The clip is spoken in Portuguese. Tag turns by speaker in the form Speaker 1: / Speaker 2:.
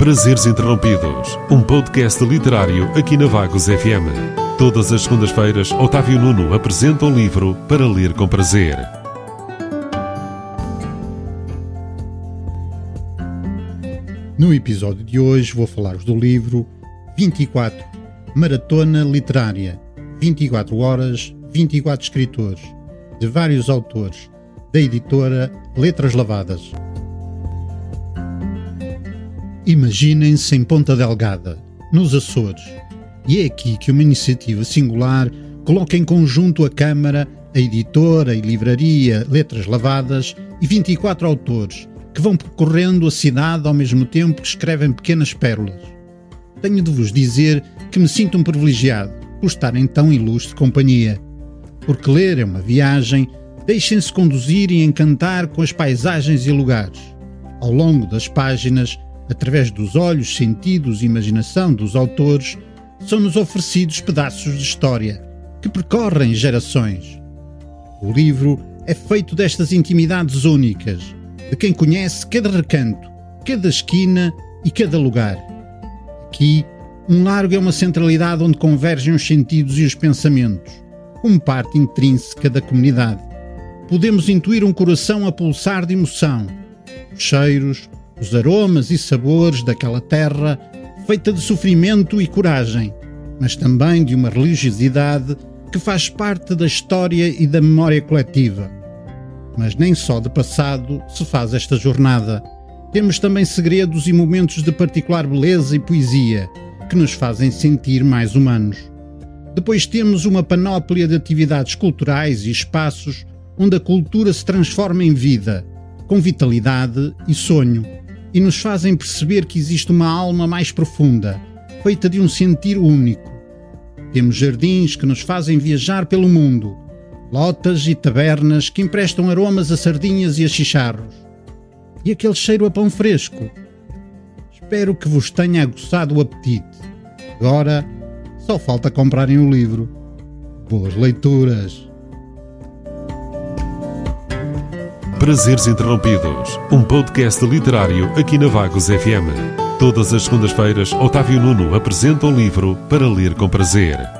Speaker 1: Prazeres Interrompidos, um podcast literário aqui na Vagos FM. Todas as segundas-feiras, Otávio Nuno apresenta um livro para ler com prazer.
Speaker 2: No episódio de hoje vou falar-vos do livro 24 Maratona Literária 24 horas, 24 escritores, de vários autores, da editora Letras Lavadas. Imaginem-se em Ponta Delgada, nos Açores, e é aqui que uma iniciativa singular coloca em conjunto a Câmara, a editora e livraria Letras Lavadas e 24 autores que vão percorrendo a cidade ao mesmo tempo que escrevem pequenas pérolas. Tenho de vos dizer que me sinto um privilegiado por estar em tão ilustre companhia. Porque ler é uma viagem, deixem-se conduzir e encantar com as paisagens e lugares. Ao longo das páginas, através dos olhos, sentidos e imaginação dos autores, são-nos oferecidos pedaços de história que percorrem gerações. O livro é feito destas intimidades únicas, de quem conhece cada recanto, cada esquina e cada lugar. Aqui, um largo é uma centralidade onde convergem os sentidos e os pensamentos, como parte intrínseca da comunidade. Podemos intuir um coração a pulsar de emoção, os cheiros, os aromas e sabores daquela terra feita de sofrimento e coragem, mas também de uma religiosidade que faz parte da história e da memória coletiva. Mas nem só de passado se faz esta jornada. Temos também segredos e momentos de particular beleza e poesia que nos fazem sentir mais humanos. Depois temos uma panóplia de atividades culturais e espaços onde a cultura se transforma em vida, com vitalidade e sonho e nos fazem perceber que existe uma alma mais profunda, feita de um sentir único. Temos jardins que nos fazem viajar pelo mundo, lotas e tabernas que emprestam aromas a sardinhas e a chicharros. E aquele cheiro a pão fresco. Espero que vos tenha aguçado o apetite. Agora só falta comprarem o livro. Boas leituras!
Speaker 1: Prazeres Interrompidos, um podcast literário aqui na Vagos FM. Todas as segundas-feiras, Otávio Nuno apresenta um livro para ler com prazer.